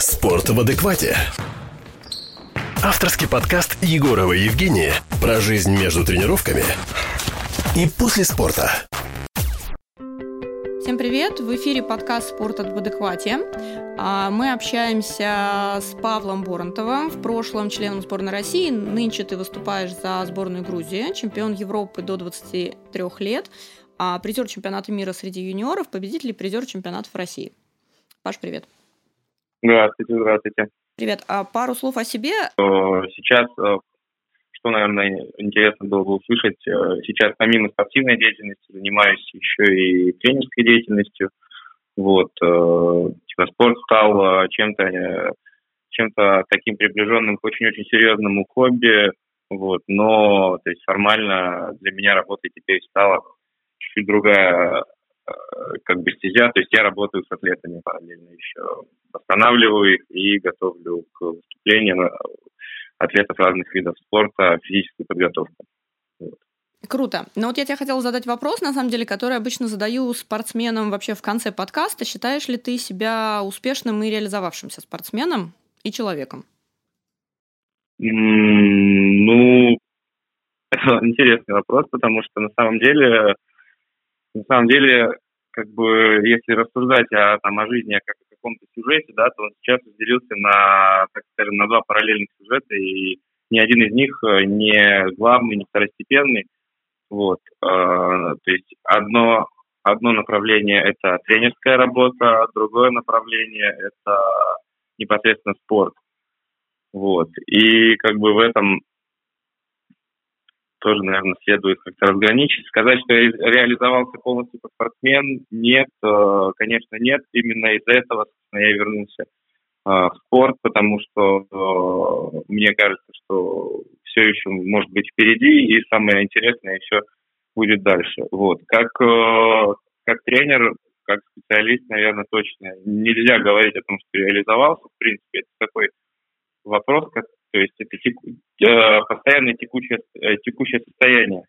Спорт в адеквате. Авторский подкаст Егорова Евгения про жизнь между тренировками и после спорта. Всем привет! В эфире подкаст «Спорт в адеквате». А, мы общаемся с Павлом Боронтовым, в прошлом членом сборной России. Нынче ты выступаешь за сборную Грузии, чемпион Европы до 23 лет, а призер чемпионата мира среди юниоров, победитель и призер чемпионатов России. Паш, привет. Здравствуйте, здравствуйте. Привет. А пару слов о себе. Сейчас, э, что, наверное, интересно было бы услышать, э, сейчас помимо спортивной деятельности занимаюсь еще и тренерской деятельностью. Вот, э, типа спорт стал чем-то чем-то таким приближенным к очень-очень серьезному хобби, вот, но то есть формально для меня работа теперь стала чуть-чуть другая как бы стезя, то есть я работаю с атлетами параллельно еще, восстанавливаю их и готовлю к выступлениям атлетов разных видов спорта, физическую подготовку. Вот. Круто. Но вот я тебе хотела задать вопрос, на самом деле, который обычно задаю спортсменам вообще в конце подкаста. Считаешь ли ты себя успешным и реализовавшимся спортсменом и человеком? Ну, это интересный вопрос, потому что на самом деле на самом деле, как бы, если рассуждать о, там, о жизни, как о каком-то сюжете, да, то он сейчас разделился на, так скажем, на два параллельных сюжета, и ни один из них э, не главный, не второстепенный. Вот. Э, то есть одно, одно направление – это тренерская работа, другое направление – это непосредственно спорт. Вот. И как бы в этом тоже, наверное, следует как-то разграничить. Сказать, что я реализовался полностью как спортсмен, нет, э, конечно, нет. Именно из-за этого я вернулся э, в спорт, потому что э, мне кажется, что все еще может быть впереди, и самое интересное еще будет дальше. Вот. Как, как тренер, как специалист, наверное, точно нельзя говорить о том, что реализовался. В принципе, это такой вопрос, то есть это теку, э, постоянное текучее, э, текущее состояние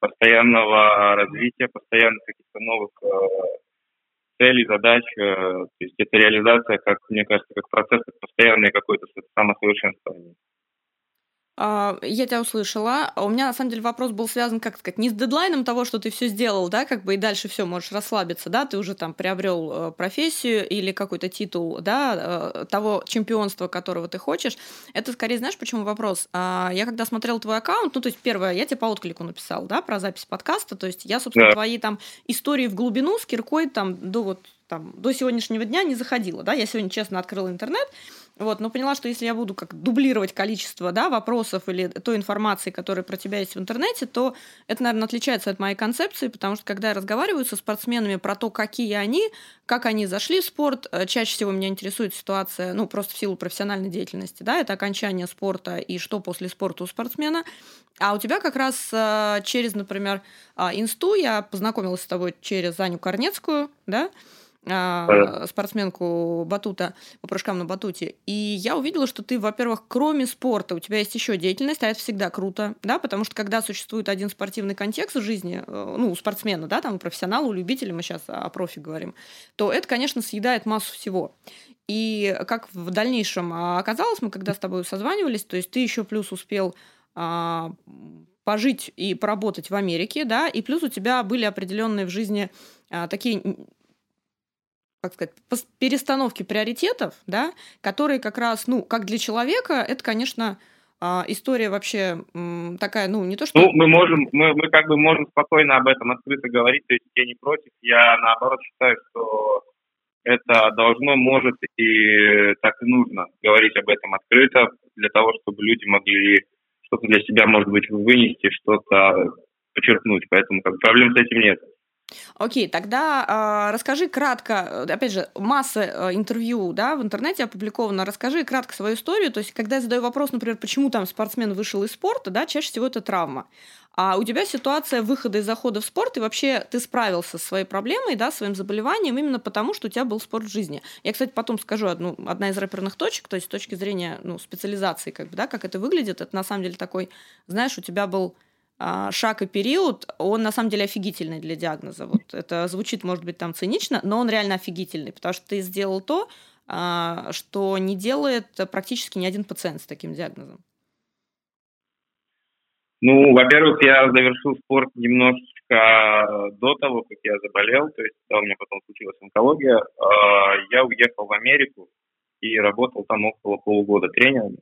постоянного развития, постоянных каких-то новых э, целей, задач. Э, то есть это реализация, как мне кажется, как процесс, постоянное какое-то самосовершенствование. А, я тебя услышала. У меня, на самом деле, вопрос был связан, как сказать, не с дедлайном того, что ты все сделал, да, как бы и дальше все можешь расслабиться, да, ты уже там приобрел э, профессию или какой-то титул, да, э, того чемпионства, которого ты хочешь. Это скорее, знаешь, почему вопрос? А, я когда смотрел твой аккаунт, ну, то есть, первое, я тебе по отклику написал, да, про запись подкаста, то есть я, собственно, да. твои там истории в глубину с киркой там до вот там до сегодняшнего дня не заходила, да, я сегодня честно открыла интернет, вот, но поняла, что если я буду как дублировать количество да, вопросов или той информации, которая про тебя есть в интернете, то это, наверное, отличается от моей концепции, потому что когда я разговариваю со спортсменами про то, какие они, как они зашли в спорт, э, чаще всего меня интересует ситуация, ну, просто в силу профессиональной деятельности, да, это окончание спорта и что после спорта у спортсмена. А у тебя как раз э, через, например, а, инсту я познакомилась с тобой через Аню Корнецкую, да, а, спортсменку батута по прыжкам на батуте. И я увидела, что ты, во-первых, кроме спорта, у тебя есть еще деятельность, а это всегда круто, да, потому что когда существует один спортивный контекст в жизни, э, ну, у спортсмена, да, там, у профессионала, у любителя, мы сейчас о профи говорим, то это, конечно, съедает массу всего. И как в дальнейшем оказалось, мы когда с тобой созванивались, то есть ты еще плюс успел а, пожить и поработать в Америке, да, и плюс у тебя были определенные в жизни а, такие как сказать, перестановки приоритетов, да, которые как раз, ну, как для человека, это, конечно, а, история вообще такая, ну, не то что... Ну, мы можем, мы, мы как бы можем спокойно об этом открыто говорить, то есть я не против, я наоборот считаю, что это должно, может и так и нужно говорить об этом открыто, для того, чтобы люди могли что-то для себя, может быть, вынести, что-то подчеркнуть, поэтому как, проблем с этим нет. Окей, тогда э, расскажи кратко, опять же, масса э, интервью да, в интернете опубликовано, расскажи кратко свою историю, то есть когда я задаю вопрос, например, почему там спортсмен вышел из спорта, да, чаще всего это травма. А у тебя ситуация выхода и захода в спорт, и вообще ты справился со своей проблемой, да, своим заболеванием именно потому, что у тебя был спорт в жизни. Я, кстати, потом скажу одну, одна из рэперных точек, то есть с точки зрения ну, специализации, как бы, да, как это выглядит, это на самом деле такой, знаешь, у тебя был шаг и период, он на самом деле офигительный для диагноза. Вот это звучит, может быть, там цинично, но он реально офигительный, потому что ты сделал то, а, что не делает практически ни один пациент с таким диагнозом? Ну, во-первых, я завершил спорт немножечко до того, как я заболел, то есть у меня потом случилась онкология. А, я уехал в Америку и работал там около полугода тренером.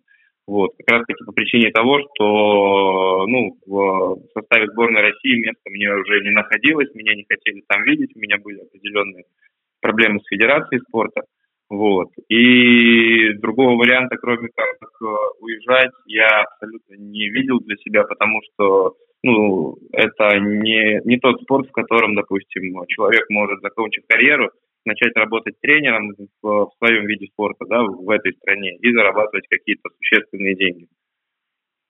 Вот, как раз таки по причине того, что ну, в составе сборной России место мне уже не находилось, меня не хотели там видеть, у меня были определенные проблемы с федерацией спорта. Вот. И другого варианта, кроме как э, уезжать, я абсолютно не видел для себя, потому что ну, это не, не тот спорт, в котором, допустим, человек может, закончить карьеру, начать работать тренером в, в своем виде спорта, да, в этой стране и зарабатывать какие-то существенные деньги.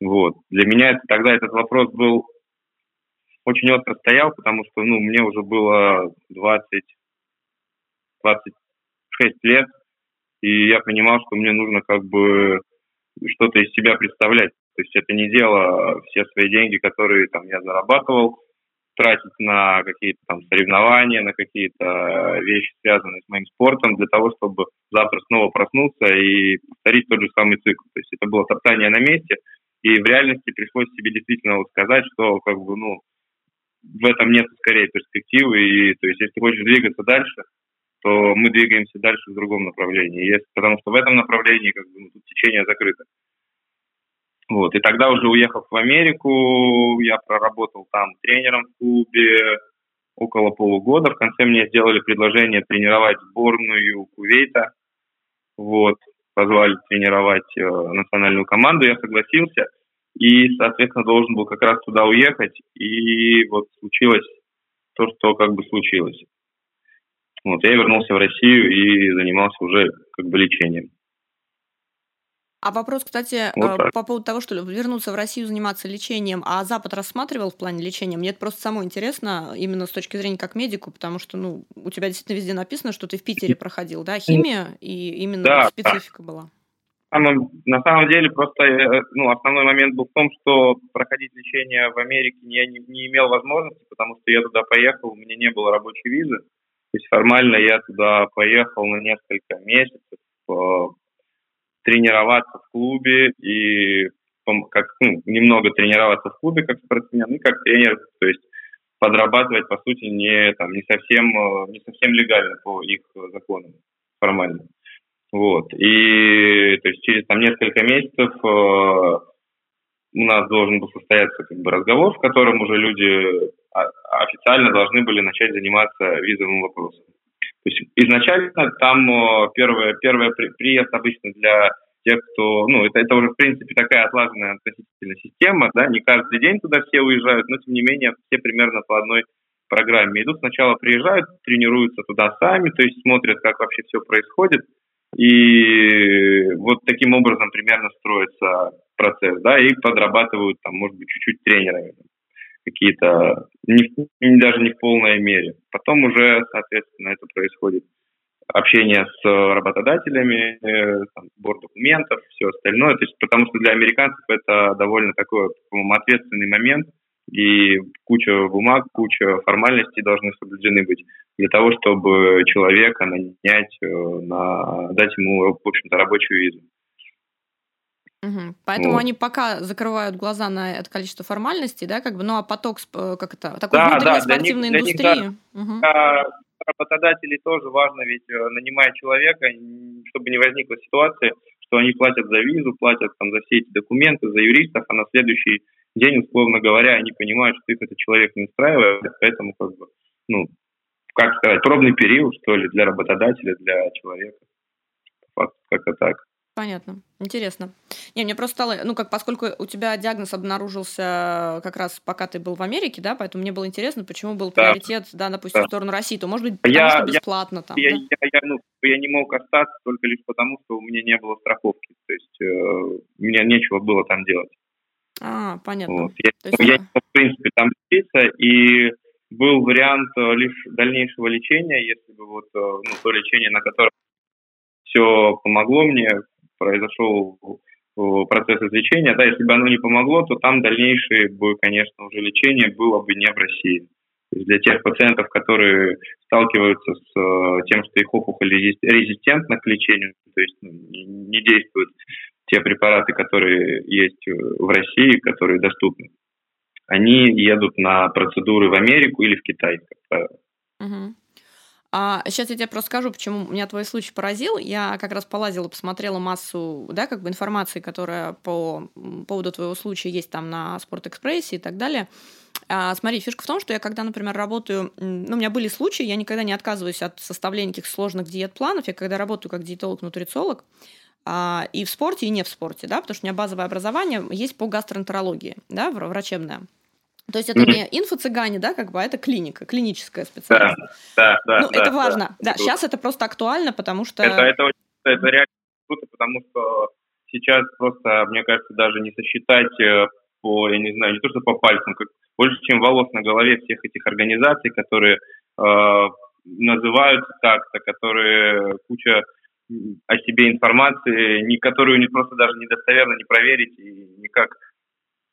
Вот. Для меня это, тогда этот вопрос был очень остро стоял, потому что, ну, мне уже было 20, 26 лет, и я понимал, что мне нужно как бы что-то из себя представлять. То есть это не дело все свои деньги, которые там я зарабатывал, тратить на какие-то там соревнования, на какие-то э, вещи, связанные с моим спортом, для того, чтобы завтра снова проснуться и повторить тот же самый цикл. То есть это было топтание на месте, и в реальности пришлось себе действительно вот сказать, что как бы, ну, в этом нет скорее перспективы, и то есть если хочешь двигаться дальше, то мы двигаемся дальше в другом направлении. Если, потому что в этом направлении как бы, ну, тут течение закрыто. Вот. И тогда уже уехав в Америку, я проработал там тренером в клубе около полугода. В конце мне сделали предложение тренировать сборную Кувейта. Вот. Позвали тренировать э, национальную команду, я согласился. И, соответственно, должен был как раз туда уехать. И вот случилось то, что как бы случилось. Вот, я вернулся в Россию и занимался уже как бы лечением. А вопрос, кстати, вот э, по поводу того, что вернуться в Россию заниматься лечением, а Запад рассматривал в плане лечения? Мне это просто самое интересно, именно с точки зрения как медику, потому что, ну, у тебя действительно везде написано, что ты в Питере проходил, да, химия, и именно да, специфика да. была. На самом деле, просто э, ну, основной момент был в том, что проходить лечение в Америке я не, не имел возможности, потому что я туда поехал, у меня не было рабочей визы. То есть формально я туда поехал на несколько месяцев, э, тренироваться в клубе и как, ну, немного тренироваться в клубе как спортсмен и как тренер, то есть подрабатывать, по сути, не, там, не, совсем, э, не совсем легально по их законам формально. Вот. И то есть через там, несколько месяцев э, у нас должен был состояться как бы, разговор, в котором уже люди официально должны были начать заниматься визовым вопросом. То есть изначально там э, первое, первое приезд обычно для тех, кто, ну, это, это уже, в принципе, такая отлаженная относительно система, да, не каждый день туда все уезжают, но, тем не менее, все примерно по одной программе идут. Сначала приезжают, тренируются туда сами, то есть смотрят, как вообще все происходит, и вот таким образом примерно строится процесс, да, и подрабатывают там, может быть, чуть-чуть тренерами какие-то, не, даже не в полной мере. Потом уже, соответственно, это происходит общение с работодателями, э, там, сбор документов, все остальное. То есть, потому что для американцев это довольно такой ответственный момент, и куча бумаг, куча формальностей должны соблюдены быть для того, чтобы человека нанять, э, на, дать ему, в общем-то, рабочую визу. Угу. Поэтому вот. они пока закрывают глаза на это количество формальностей, да, как бы, ну а поток, э, как это, такой да, внутренней да, спортивной них, индустрии. Них, да, угу. работодателей тоже важно, ведь э, нанимая человека, чтобы не возникла ситуация, что они платят за визу, платят там за все эти документы, за юристов, а на следующий день, условно говоря, они понимают, что их этот человек не устраивает, поэтому как бы, ну, как сказать, пробный период, что ли, для работодателя, для человека. Как-то так. Понятно. Интересно. Не, мне просто стало, ну, как поскольку у тебя диагноз обнаружился как раз пока ты был в Америке, да, поэтому мне было интересно, почему был да. приоритет, да, допустим, да. в сторону России, то, может быть, потому я, что бесплатно я, там, я, да? я, я, ну, я не мог остаться только лишь потому, что у меня не было страховки, то есть э, мне нечего было там делать. А, понятно. Вот. Я, есть, я, в принципе, там лечиться, и был вариант э, лишь дальнейшего лечения, если бы вот, э, ну, то лечение, на котором все помогло мне, произошел э, процесс излечения, да, если бы оно не помогло, то там дальнейшее бы, конечно, уже лечение было бы не в России. Для тех пациентов, которые сталкиваются с э, тем, что их опухоль резистентна к лечению, то есть ну, не действуют те препараты, которые есть в России, которые доступны, они едут на процедуры в Америку или в Китай. Угу. А сейчас я тебе просто скажу, почему меня твой случай поразил. Я как раз полазила, посмотрела массу, да, как бы информации, которая по поводу твоего случая есть там на Спортэкспрессе и так далее. А, смотри, фишка в том, что я когда, например, работаю, ну, у меня были случаи, я никогда не отказываюсь от составления каких сложных диет-планов. Я когда работаю как диетолог-нутрициолог, а, и в спорте, и не в спорте, да, потому что у меня базовое образование есть по гастроэнтерологии, да, врачебное. То есть это не инфо-цыгане, да, как бы, а это клиника, клиническая специальность. Да, да, да. Ну, да, это важно. Да, да, сейчас это просто актуально, потому что... Это, это, это реально круто, потому что сейчас просто, мне кажется, даже не сосчитать э, по, я не знаю, не то что по пальцам, как больше, чем волос на голове всех этих организаций, которые э, называются так-то, которые куча о себе информации, ни, которую не просто даже недостоверно не проверить и никак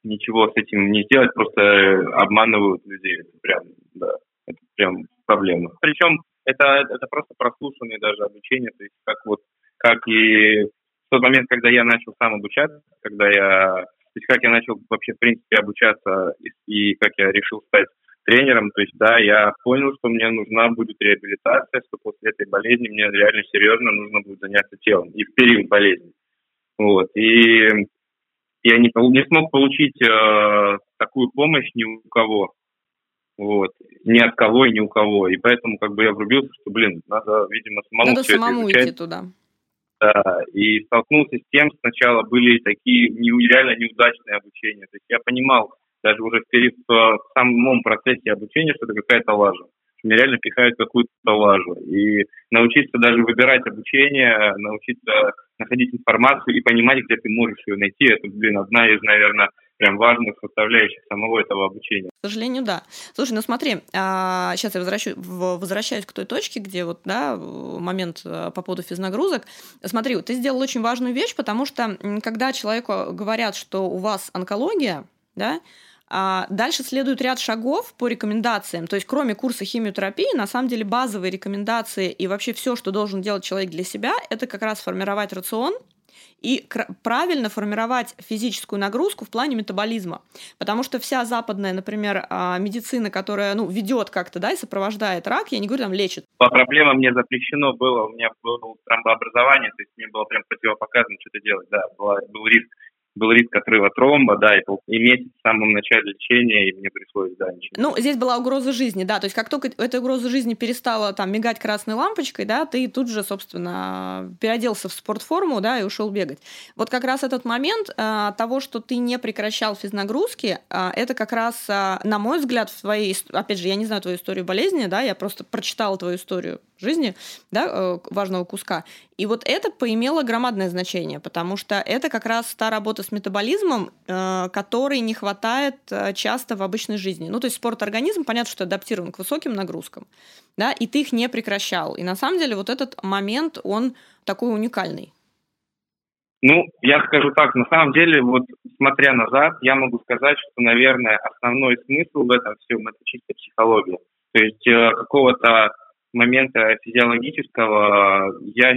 ничего с этим не сделать, просто обманывают людей. Это прям, да, это прям проблема. Причем это, это просто прослушанное даже обучение, то есть как вот, как и в тот момент, когда я начал сам обучаться, когда я, то есть как я начал вообще в принципе обучаться и, и как я решил стать тренером, то есть да, я понял, что мне нужна будет реабилитация, что после этой болезни мне реально серьезно нужно будет заняться телом и в период болезни. Вот. И я не, не смог получить э, такую помощь ни у кого. Вот. Ни от кого и ни у кого. И поэтому как бы я врубился, что, блин, надо, видимо, самому Надо все самому это изучать. идти туда. Да, и столкнулся с тем, сначала были такие нереально неудачные обучения. То есть я понимал даже уже в, период, в самом процессе обучения, что это какая-то лажа. Мне реально пихают какую-то лажу. И научиться даже выбирать обучение, научиться находить информацию и понимать, где ты можешь ее найти, это, блин, одна из, наверное, прям важных составляющих самого этого обучения. К сожалению, да. Слушай, ну смотри, а, сейчас я возвращаюсь, возвращаюсь к той точке, где вот, да, момент э, по поводу физнагрузок. Смотри, ты сделал очень важную вещь, потому что когда человеку говорят, что у вас онкология, да, дальше следует ряд шагов по рекомендациям. То есть, кроме курса химиотерапии, на самом деле базовые рекомендации и вообще все, что должен делать человек для себя, это как раз формировать рацион, и правильно формировать физическую нагрузку в плане метаболизма. Потому что вся западная, например, а, медицина, которая ну, ведет как-то да, и сопровождает рак, я не говорю, там лечит. По проблема мне запрещено было, у меня было тромбообразование, то есть мне было прям противопоказано что-то делать, да, был риск был риск отрыва тромба, да, и, и месяц в самом начале лечения, и мне пришлось, да, ничего. Ну, здесь была угроза жизни, да, то есть как только эта угроза жизни перестала там мигать красной лампочкой, да, ты тут же, собственно, переоделся в спортформу, да, и ушел бегать. Вот как раз этот момент а, того, что ты не прекращал физнагрузки, а, это как раз, а, на мой взгляд, в твоей, опять же, я не знаю твою историю болезни, да, я просто прочитала твою историю жизни, да, важного куска. И вот это поимело громадное значение, потому что это как раз та работа с метаболизмом, э, которой не хватает э, часто в обычной жизни. Ну, то есть спорт-организм, понятно, что адаптирован к высоким нагрузкам, да, и ты их не прекращал. И на самом деле вот этот момент, он такой уникальный. Ну, я скажу так, на самом деле, вот смотря назад, я могу сказать, что, наверное, основной смысл в этом всем – это чисто психология. То есть э, какого-то момента физиологического я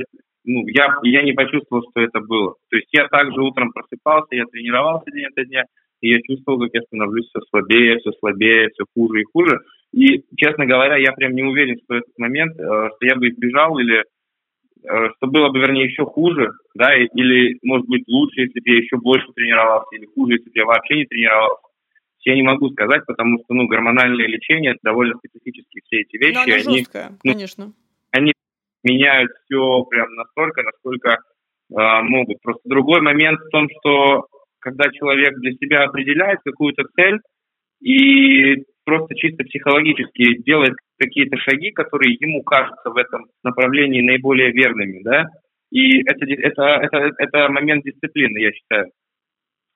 ну, я, я не почувствовал, что это было. То есть я также утром просыпался, я тренировался день ото дня, и я чувствовал, как я становлюсь все слабее, все слабее, все хуже и хуже. И, честно говоря, я прям не уверен, что этот момент, э, что я бы избежал или э, что было бы, вернее, еще хуже, да, или, может быть, лучше, если бы я еще больше тренировался, или хуже, если бы я вообще не тренировался. Я не могу сказать, потому что, ну, гормональное лечение, это довольно специфические все эти вещи. Но она они, жесткая, ну, конечно. Они меняют все прям настолько, насколько э, могут. Просто другой момент в том, что когда человек для себя определяет какую-то цель и просто чисто психологически делает какие-то шаги, которые ему кажутся в этом направлении наиболее верными, да, и это, это, это, это момент дисциплины, я считаю,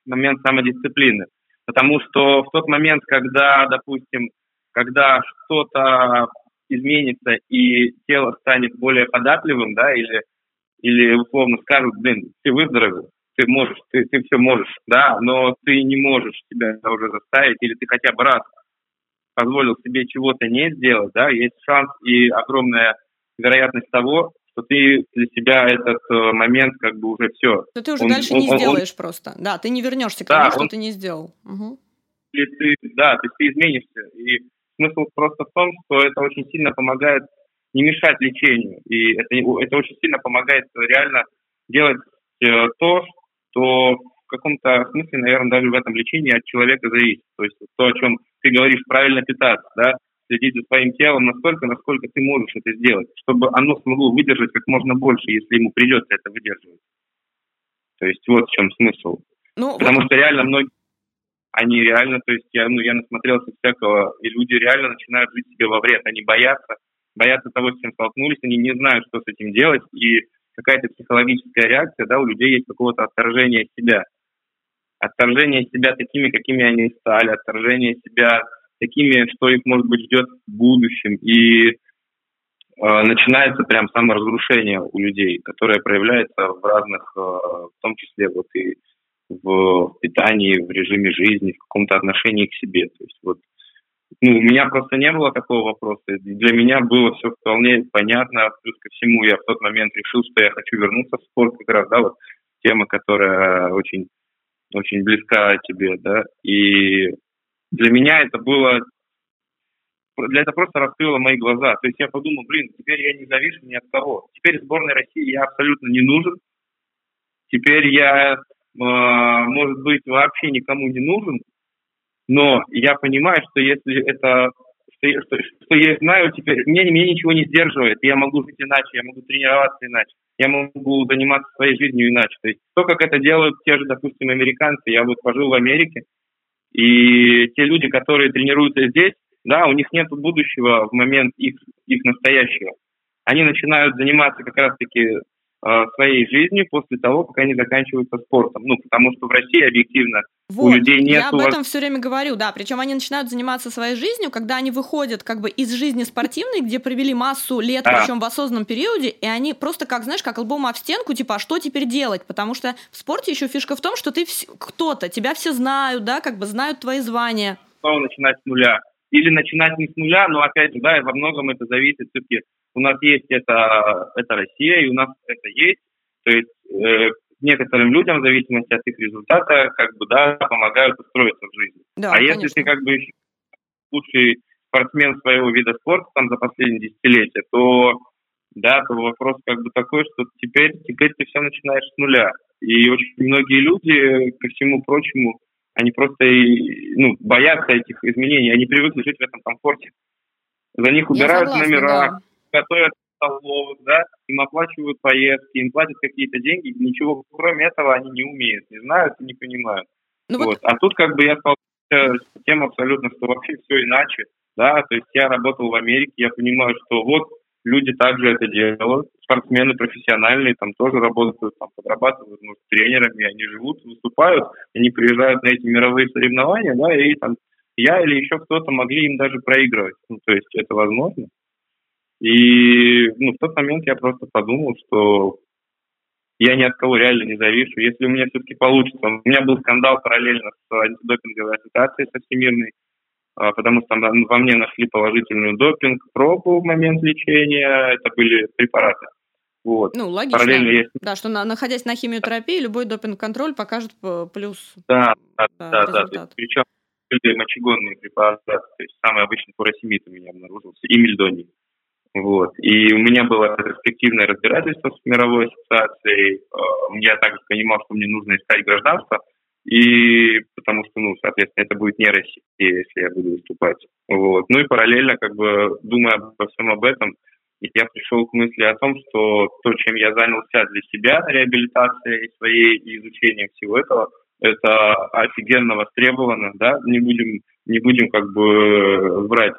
момент самодисциплины. Потому что в тот момент, когда, допустим, когда что-то изменится и тело станет более податливым, да, или, или условно скажут, блин, ты выздоровел, ты можешь, ты, ты все можешь, да, но ты не можешь себя уже заставить, или ты хотя бы раз позволил себе чего-то не сделать, да, есть шанс и огромная вероятность того, что ты для себя этот э, момент как бы уже все. Что ты уже он, дальше он, не он, сделаешь он, просто. Да, ты не вернешься к тому, да, что он, ты не сделал. Угу. И ты, да, ты, ты изменишься. И смысл просто в том, что это очень сильно помогает не мешать лечению. И это, это очень сильно помогает реально делать э, то, что в каком-то смысле, наверное, даже в этом лечении от человека зависит. То есть то, о чем ты говоришь, правильно питаться, да, следить за своим телом настолько, насколько ты можешь это сделать, чтобы оно смогло выдержать как можно больше, если ему придется это выдерживать. То есть вот в чем смысл. Ну, Потому вот... что реально многие, они реально, то есть я, ну, я насмотрелся всякого, и люди реально начинают жить себе во вред, они боятся, боятся того, с чем столкнулись, они не знают, что с этим делать, и какая-то психологическая реакция, да, у людей есть какого-то отторжения себя. Отторжение себя такими, какими они стали, отторжение себя такими, что их, может быть, ждет в будущем. И э, начинается прям саморазрушение у людей, которое проявляется в разных, э, в том числе вот и в питании, в режиме жизни, в каком-то отношении к себе. То есть вот ну, у меня просто не было такого вопроса. Для меня было все вполне понятно. Плюс ко всему я в тот момент решил, что я хочу вернуться в спорт как раз, да, вот тема, которая очень, очень близка тебе, да. И для меня это было для этого просто раскрыло мои глаза. То есть я подумал, блин, теперь я не завишу ни от кого. Теперь сборной России я абсолютно не нужен. Теперь я, может быть, вообще никому не нужен. Но я понимаю, что если это что, что, что я знаю теперь, мне, мне ничего не сдерживает, я могу жить иначе, я могу тренироваться иначе, я могу заниматься своей жизнью иначе. То есть то, как это делают те же, допустим, американцы, я вот пожил в Америке, и те люди, которые тренируются здесь, да, у них нет будущего в момент их, их настоящего. Они начинают заниматься как раз-таки своей жизни после того, как они заканчиваются спортом. Ну, потому что в России объективно вот, у людей нет... Я об этом все время говорю, да. Причем они начинают заниматься своей жизнью, когда они выходят как бы из жизни спортивной, где провели массу лет, да. причем в осознанном периоде, и они просто как, знаешь, как лбом об стенку, типа, а что теперь делать? Потому что в спорте еще фишка в том, что ты кто-то, тебя все знают, да, как бы знают твои звания. Снова начинать с нуля. Или начинать не с нуля, но опять же, да, во многом это зависит все-таки у нас есть это, это Россия, и у нас это есть. То есть э, некоторым людям, в зависимости от их результата, как бы, да, помогают устроиться в жизни. Да, а конечно. если ты как бы лучший спортсмен своего вида спорта там за последние десятилетия, то да, то вопрос как бы такой, что теперь, теперь ты все начинаешь с нуля. И очень многие люди, ко всему прочему, они просто ну, боятся этих изменений, они привыкли жить в этом комфорте. За них убирают согласна, номера, да готовят столовых, да, им оплачивают поездки, им платят какие-то деньги, ничего кроме этого они не умеют, не знают и не понимают. Ну вот. Вот. А тут как бы я столкнулся с тем абсолютно, что вообще все иначе, да, то есть я работал в Америке, я понимаю, что вот люди также это делают, спортсмены профессиональные там тоже работают, там подрабатывают ну, тренерами, они живут, выступают, они приезжают на эти мировые соревнования, да, и там я или еще кто-то могли им даже проигрывать. Ну, то есть это возможно. И ну, в тот момент я просто подумал, что я ни от кого реально не завишу. Если у меня все-таки получится. У меня был скандал параллельно с антидопинговой ассоциацией со всемирной, потому что во мне нашли положительную допинг-пробу в момент лечения. Это были препараты. Вот. Ну, логично. Параллельно есть... Да, что на, находясь на химиотерапии, любой допинг-контроль покажет плюс. Да, да, да. да, да. Причем были мочегонные препараты, то есть самый обычный фуросемид у меня обнаружился, и мельдоний. Вот. И у меня было перспективное разбирательство с мировой ассоциацией. Э, я также понимал, что мне нужно искать гражданство, и потому что, ну, соответственно, это будет не Россия, если я буду выступать. Вот. Ну и параллельно, как бы, думая обо всем об этом, я пришел к мысли о том, что то, чем я занялся для себя, реабилитацией своей и изучением всего этого, это офигенно востребовано, да, не будем, не будем как бы врать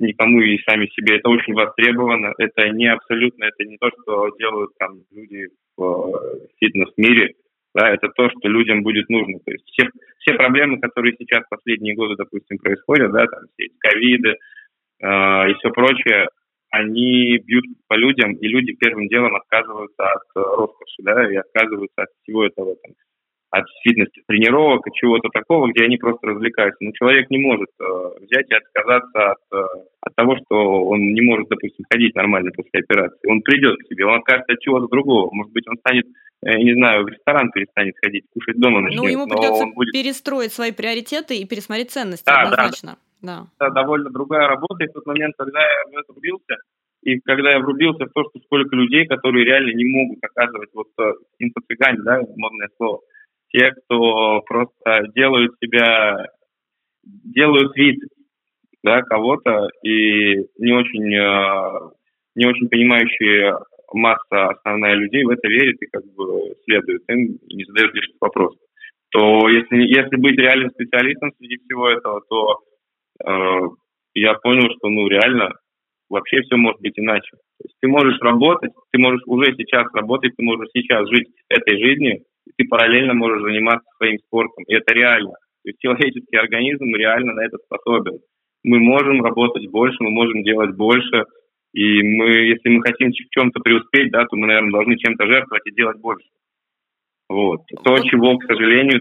никому и сами себе. Это очень востребовано. Это не абсолютно, это не то, что делают там люди в фитнес-мире. Да, это то, что людям будет нужно. То есть все, все проблемы, которые сейчас последние годы, допустим, происходят, да, там все эти ковиды э, и все прочее, они бьют по людям, и люди первым делом отказываются от роскоши, да, и отказываются от всего этого, там, от фитнес-тренировок, от чего-то такого, где они просто развлекаются. Но человек не может э, взять и отказаться от, э, от того, что он не может, допустим, ходить нормально после операции. Он придет к себе, он откажется от чего-то другого. Может быть, он станет, э, не знаю, в ресторан перестанет ходить, кушать дома начнет. Ну, ему придется будет... перестроить свои приоритеты и пересмотреть ценности да, однозначно. Да, да. Это довольно другая работа. И в тот момент, когда я в это влился, и когда я врубился в то, что сколько людей, которые реально не могут оказывать вот инфо-цыгане, да, модное слово, те, кто просто делают себя, делают вид да, кого-то и не очень, э, не очень понимающие масса основная людей в это верит и как бы следует им не задает лишних вопросов. То если, если быть реальным специалистом среди всего этого, то э, я понял, что ну реально вообще все может быть иначе. То есть ты можешь работать, ты можешь уже сейчас работать, ты можешь сейчас жить этой жизнью, ты параллельно можешь заниматься своим спортом. И это реально. То есть человеческий организм реально на это способен. Мы можем работать больше, мы можем делать больше, и мы, если мы хотим в чем-то преуспеть, да, то мы, наверное, должны чем-то жертвовать и делать больше. Вот. То, чего, к сожалению,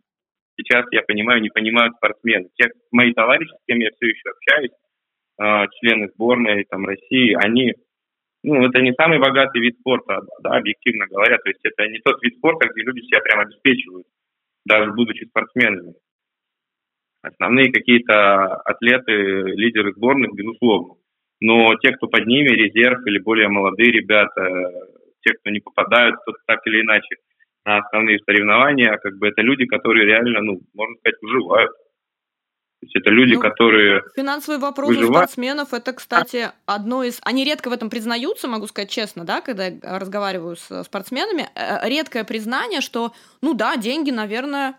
сейчас, я понимаю, не понимают спортсмены. Те мои товарищи, с кем я все еще общаюсь, а, члены сборной там, России, они, ну, это не самый богатый вид спорта, да, объективно говоря, то есть это не тот вид спорта, где люди себя прям обеспечивают, даже будучи спортсменами. Основные какие-то атлеты, лидеры сборных, безусловно. Но те, кто под ними, резерв или более молодые ребята, те, кто не попадают кто так или иначе на основные соревнования, как бы это люди, которые реально, ну, можно сказать, выживают. То есть это люди, ну, которые... Финансовый вопрос выживают. у спортсменов, это, кстати, одно из... Они редко в этом признаются, могу сказать честно, да, когда я разговариваю с спортсменами. Э, редкое признание, что, ну да, деньги, наверное,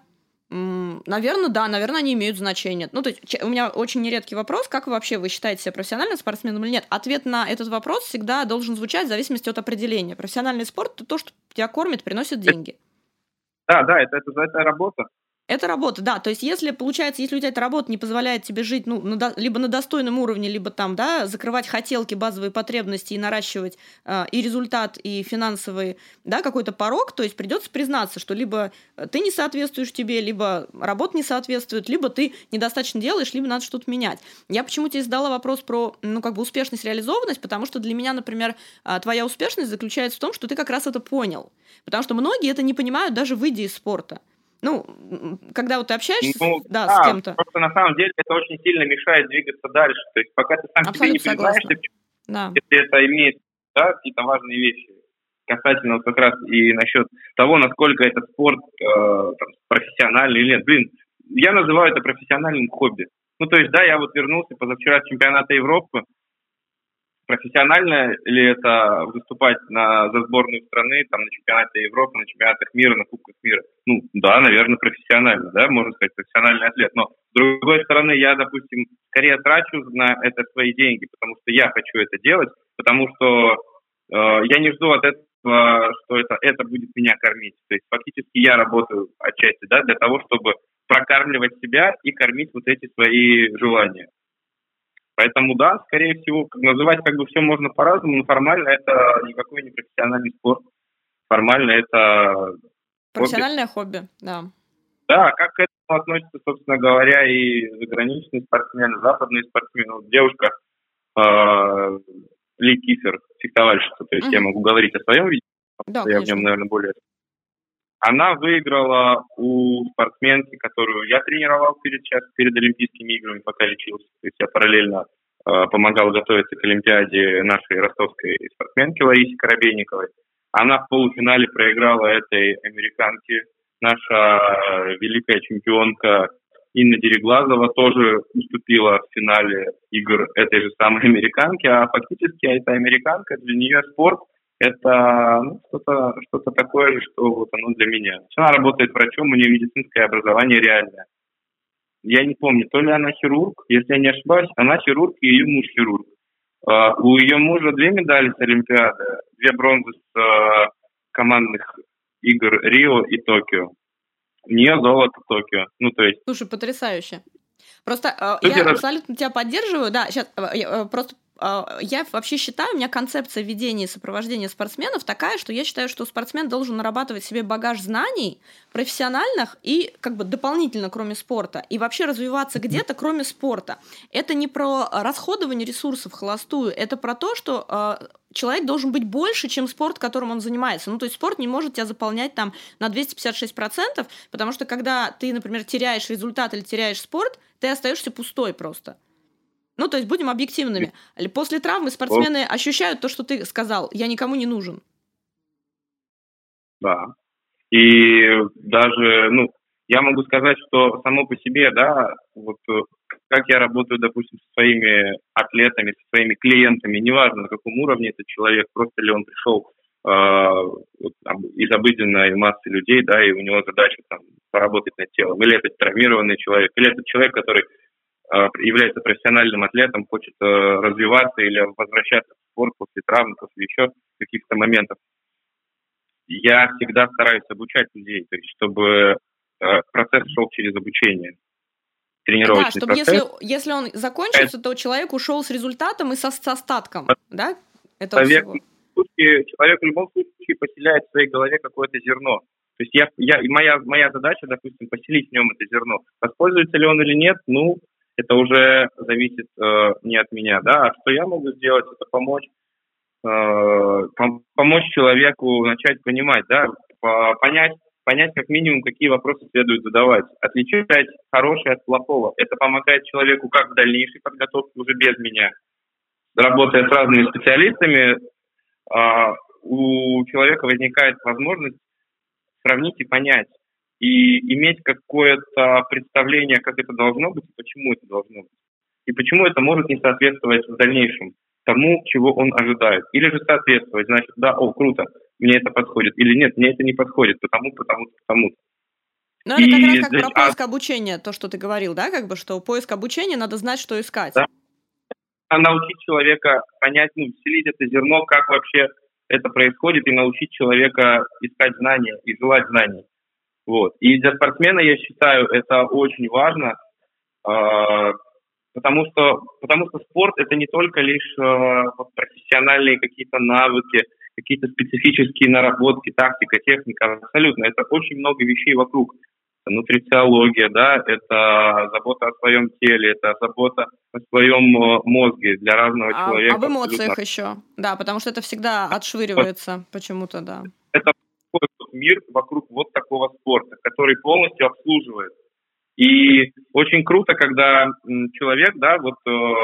Наверное, да, наверное, они имеют значение. Ну, то есть у меня очень нередкий вопрос, как вы вообще вы считаете себя профессиональным спортсменом или нет? Ответ на этот вопрос всегда должен звучать в зависимости от определения. Профессиональный спорт – это то, что тебя кормит, приносит деньги. Да, да, это, это, это работа. Это работа, да. То есть, если, получается, если у тебя эта работа не позволяет тебе жить, ну, на, либо на достойном уровне, либо там, да, закрывать хотелки, базовые потребности и наращивать э, и результат, и финансовый, да, какой-то порог, то есть придется признаться, что либо ты не соответствуешь тебе, либо работа не соответствует, либо ты недостаточно делаешь, либо надо что-то менять. Я почему тебе задала вопрос про, ну, как бы успешность, реализованность, потому что для меня, например, а, твоя успешность заключается в том, что ты как раз это понял. Потому что многие это не понимают, даже выйдя из спорта. Ну, когда вот ты общаешься ну, да, да, с кем-то. Просто на самом деле это очень сильно мешает двигаться дальше. То есть пока ты сам Абсолютно себе не признаешься, да. если это имеет да, какие-то важные вещи касательно вот как раз и насчет того, насколько этот спорт э, там, профессиональный или нет. Блин, я называю это профессиональным хобби. Ну, то есть, да, я вот вернулся позавчера с чемпионата Европы, профессионально ли это выступать на, за сборную страны, там, на чемпионате Европы, на чемпионатах мира, на Кубках мира? Ну, да, наверное, профессионально, да, можно сказать, профессиональный атлет. Но, с другой стороны, я, допустим, скорее трачу на это свои деньги, потому что я хочу это делать, потому что э, я не жду от этого, что это, это будет меня кормить. То есть, фактически, я работаю отчасти, да, для того, чтобы прокармливать себя и кормить вот эти свои желания. Поэтому да, скорее всего, называть как бы все можно по-разному, но формально это никакой не профессиональный спорт. Формально это профессиональное хобби, хобби да. Да, как к этому относятся, собственно говоря, и заграничные спортсмены, западные спортсмены. Вот девушка э, Ли Кифер, фехтовальщица, то есть mm-hmm. я могу говорить о своем виде, да, я конечно. в нем, наверное, более она выиграла у спортсменки, которую я тренировал перед, перед Олимпийскими играми, пока лечился. То есть я параллельно э, помогал готовиться к Олимпиаде нашей ростовской спортсменки Ларисе Коробейниковой. Она в полуфинале проиграла этой американке. Наша э, великая чемпионка Инна Дереглазова тоже уступила в финале игр этой же самой американки, а фактически эта американка для нее спорт – это ну, что-то что такое, что вот оно для меня. Она работает врачом, у нее медицинское образование реальное. Я не помню, то ли она хирург, если я не ошибаюсь, она хирург и ее муж хирург. Uh, у ее мужа две медали с Олимпиады, две бронзы с uh, командных игр Рио и Токио. У нее золото Токио. Ну, то есть... Слушай, потрясающе. Просто э, я абсолютно тебя поддерживаю. Да, сейчас э, просто а, я вообще считаю, у меня концепция ведения и сопровождения спортсменов такая, что я считаю, что спортсмен должен нарабатывать себе багаж знаний профессиональных и как бы дополнительно, кроме спорта, и вообще развиваться где-то, кроме спорта. Это не про расходование ресурсов холостую, это про то, что э, человек должен быть больше, чем спорт, которым он занимается. Ну, то есть спорт не может тебя заполнять там на 256%, потому что когда ты, например, теряешь результат или теряешь спорт, ты остаешься пустой просто. Ну, то есть будем объективными. После травмы спортсмены ощущают то, что ты сказал. Я никому не нужен. Да. И даже, ну, я могу сказать, что само по себе, да, вот э, как я работаю, допустим, со своими атлетами, со своими клиентами, неважно, на каком уровне этот человек, просто ли он пришел э, из обыденной массы людей, да, и у него задача там поработать над телом, или это травмированный человек, или это человек, который является профессиональным атлетом, хочет э, развиваться или возвращаться в спорт после травм, после еще каких-то моментов. Я всегда стараюсь обучать людей, то есть чтобы э, процесс шел через обучение. Тренировочный да, чтобы процесс. если, если он закончится, это... то человек ушел с результатом и со, с остатком, да? Этого человек, человек в любом случае поселяет в своей голове какое-то зерно. То есть я, я, моя, моя задача, допустим, поселить в нем это зерно. Воспользуется ли он или нет, ну, это уже зависит э, не от меня, да, а что я могу сделать, это помочь, э, пом- помочь человеку начать понимать, да, по- понять, понять как минимум, какие вопросы следует задавать, отличать хорошее от плохого. Это помогает человеку как в дальнейшей подготовке уже без меня. Работая с разными специалистами, э, у человека возникает возможность сравнить и понять, и иметь какое-то представление, как это должно быть, и почему это должно быть. И почему это может не соответствовать в дальнейшем тому, чего он ожидает. Или же соответствовать, значит, да, о, круто, мне это подходит. Или нет, мне это не подходит, потому, потому, потому. Ну, это как раз как здесь, про поиск а... обучения, то, что ты говорил, да, как бы, что поиск обучения надо знать, что искать. Да. А научить человека понять, ну, вселить это зерно, как вообще это происходит, и научить человека искать знания и желать знаний. Вот. И для спортсмена, я считаю, это очень важно, э, потому, что, потому что спорт это не только лишь э, профессиональные какие-то навыки, какие-то специфические наработки, тактика, техника, абсолютно. Это очень много вещей вокруг. Это нутрициология, да, это забота о своем теле, это забота о своем э, мозге для разного а, человека. Об эмоциях абсолютно. еще, да, потому что это всегда отшвыривается почему-то, да. Это мир вокруг вот такого спорта, который полностью обслуживает. И очень круто, когда человек, да, вот э,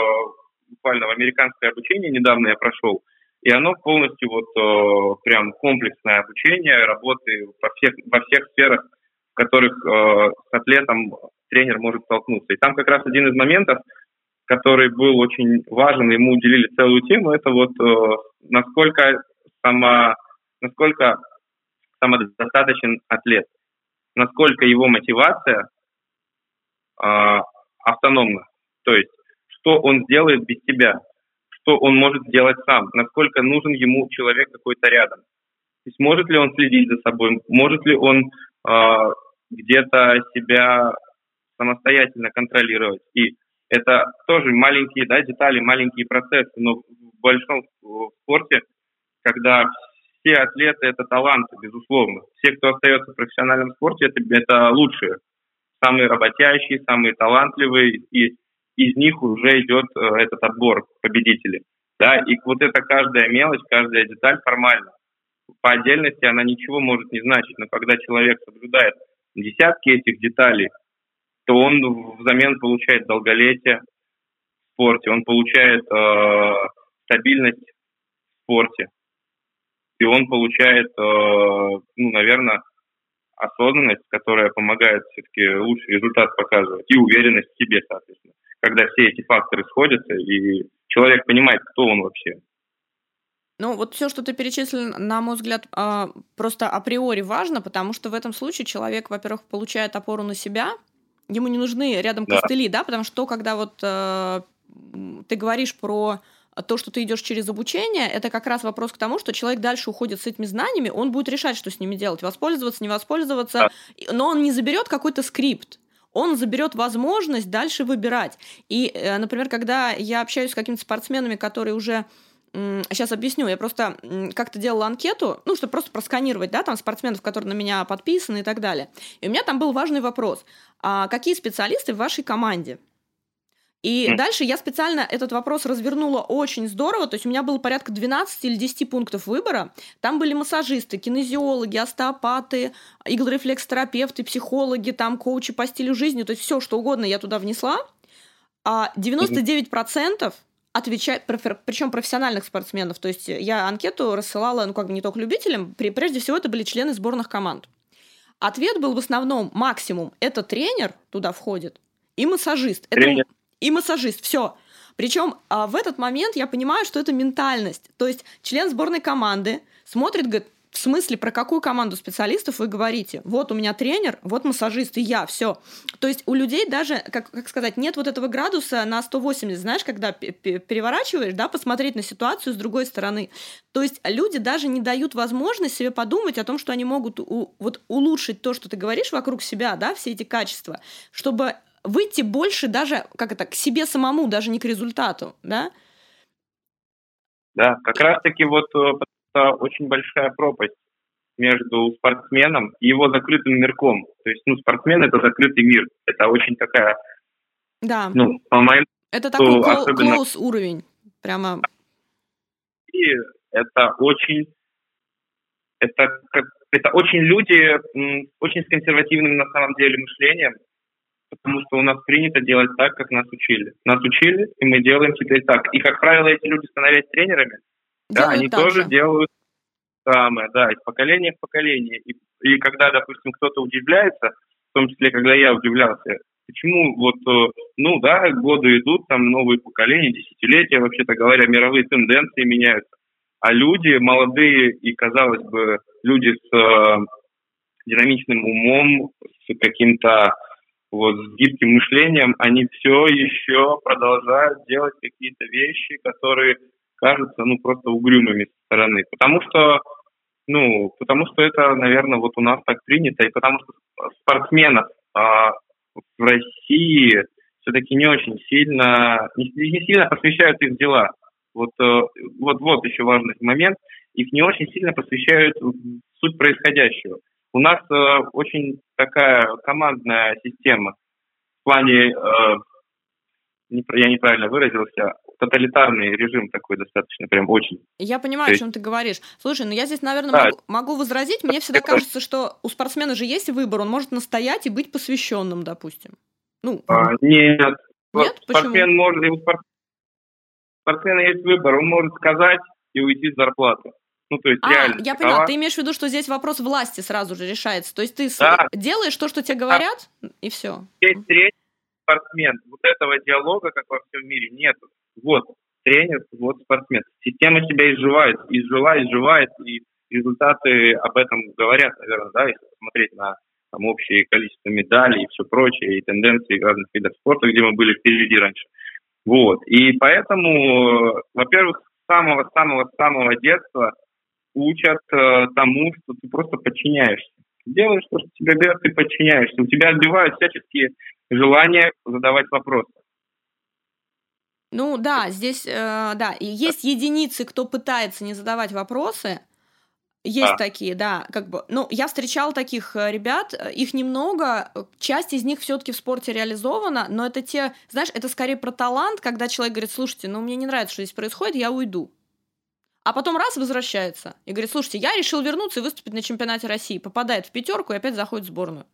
буквально в американское обучение недавно я прошел, и оно полностью вот э, прям комплексное обучение, работы во всех, во всех сферах, в которых э, с атлетом тренер может столкнуться. И там как раз один из моментов, который был очень важен, ему уделили целую тему, это вот насколько сама, насколько самодостаточен атлет, насколько его мотивация э, автономна, то есть что он сделает без тебя, что он может сделать сам, насколько нужен ему человек какой-то рядом. То есть может ли он следить за собой, может ли он э, где-то себя самостоятельно контролировать. И это тоже маленькие да, детали, маленькие процессы, но в большом спорте, когда все атлеты это таланты, безусловно. Все, кто остается в профессиональном спорте, это, это лучшие. Самые работящие, самые талантливые, и из них уже идет э, этот отбор победителей. Да, и вот это каждая мелочь, каждая деталь формально. По отдельности она ничего может не значить, но когда человек соблюдает десятки этих деталей, то он взамен получает долголетие в спорте, он получает э, стабильность в спорте, и он получает, э, ну, наверное, осознанность, которая помогает все-таки лучший результат показывать, и уверенность в себе, соответственно. Когда все эти факторы сходятся, и человек понимает, кто он вообще. Ну, вот все, что ты перечислил, на мой взгляд, а, просто априори важно, потому что в этом случае человек, во-первых, получает опору на себя, ему не нужны рядом да. костыли, да, потому что когда вот э, ты говоришь про то, что ты идешь через обучение, это как раз вопрос к тому, что человек дальше уходит с этими знаниями, он будет решать, что с ними делать, воспользоваться, не воспользоваться, но он не заберет какой-то скрипт. он заберет возможность дальше выбирать. И, э, например, когда я общаюсь с какими-то спортсменами, которые уже Сейчас объясню. Я просто как-то делала анкету, ну, чтобы просто просканировать, да, там спортсменов, которые на меня подписаны и так далее. И у меня там был важный вопрос. А какие специалисты в вашей команде? И mm. дальше я специально этот вопрос развернула очень здорово. То есть у меня было порядка 12 или 10 пунктов выбора. Там были массажисты, кинезиологи, остеопаты, иглорефлекстерапевты, психологи, там коучи по стилю жизни. То есть все, что угодно я туда внесла. А 99% отвечать, причем профессиональных спортсменов. То есть я анкету рассылала, ну, как бы не только любителям, прежде всего это были члены сборных команд. Ответ был в основном максимум. Это тренер туда входит и массажист. Тренер. Это, и массажист. Все. Причем а, в этот момент я понимаю, что это ментальность. То есть член сборной команды смотрит, говорит, в смысле, про какую команду специалистов вы говорите? Вот у меня тренер, вот массажист, и я, все. То есть у людей даже, как, как сказать, нет вот этого градуса на 180, знаешь, когда переворачиваешь, да, посмотреть на ситуацию с другой стороны. То есть люди даже не дают возможность себе подумать о том, что они могут у, вот улучшить то, что ты говоришь вокруг себя, да, все эти качества, чтобы выйти больше даже, как это, к себе самому, даже не к результату, да? Да, как раз-таки вот это очень большая пропасть между спортсменом и его закрытым мирком. То есть, ну, спортсмен – это закрытый мир. Это очень такая, да. ну, по моему Это такой особенно... close уровень, прямо. И это очень, это как, это очень люди, очень с консервативным на самом деле мышлением, потому что у нас принято делать так, как нас учили. Нас учили, и мы делаем теперь так. И, как правило, эти люди, становясь тренерами, да, они тоже же. делают самое, да, из поколения в поколение. И, и когда, допустим, кто-то удивляется, в том числе, когда я удивлялся, почему вот, э, ну да, годы идут, там новые поколения, десятилетия, вообще-то говоря, мировые тенденции меняются, а люди молодые и, казалось бы, люди с э, динамичным умом, с каким-то вот с гибким мышлением, они все еще продолжают делать какие-то вещи, которые кажутся, ну, просто угрюмыми со стороны. Потому что, ну, потому что это, наверное, вот у нас так принято, и потому что спортсменов а, в России все-таки не очень сильно, не, не сильно посвящают их дела. Вот, э, вот, вот еще важный момент. Их не очень сильно посвящают суть происходящего. У нас э, очень такая командная система в плане, э, я неправильно выразился, тоталитарный режим такой достаточно, прям очень. Я понимаю, есть... о чем ты говоришь. Слушай, ну я здесь, наверное, да. могу, могу возразить. Мне всегда кажется, что у спортсмена же есть выбор. Он может настоять и быть посвященным, допустим. Ну. А, нет. Нет? Спортсмен Почему? может, у спорт... спортсмена есть выбор. Он может сказать и уйти с зарплаты. Ну, то есть, а, реально. Я поняла, ты имеешь в виду, что здесь вопрос власти сразу же решается. То есть ты да. делаешь то, что тебе говорят, да. и все. Есть третий спортсмен. Вот этого диалога, как во всем мире, нет вот тренер, вот спортсмен. Система себя изживает, изжила, изживает, и результаты об этом говорят, наверное, да, если посмотреть на там, общее количество медалей и все прочее, и тенденции разных видов спорта, где мы были впереди раньше. Вот. И поэтому, во-первых, с самого-самого-самого детства учат э, тому, что ты просто подчиняешься. Делаешь то, что тебе говорят, ты подчиняешься. У тебя отбивают всяческие желания задавать вопросы. Ну да, здесь, э, да, есть единицы, кто пытается не задавать вопросы, есть а. такие, да, как бы, ну, я встречал таких э, ребят, э, их немного, э, часть из них все-таки в спорте реализована, но это те, знаешь, это скорее про талант, когда человек говорит, слушайте, ну, мне не нравится, что здесь происходит, я уйду. А потом раз возвращается и говорит, слушайте, я решил вернуться и выступить на чемпионате России, попадает в пятерку и опять заходит в сборную.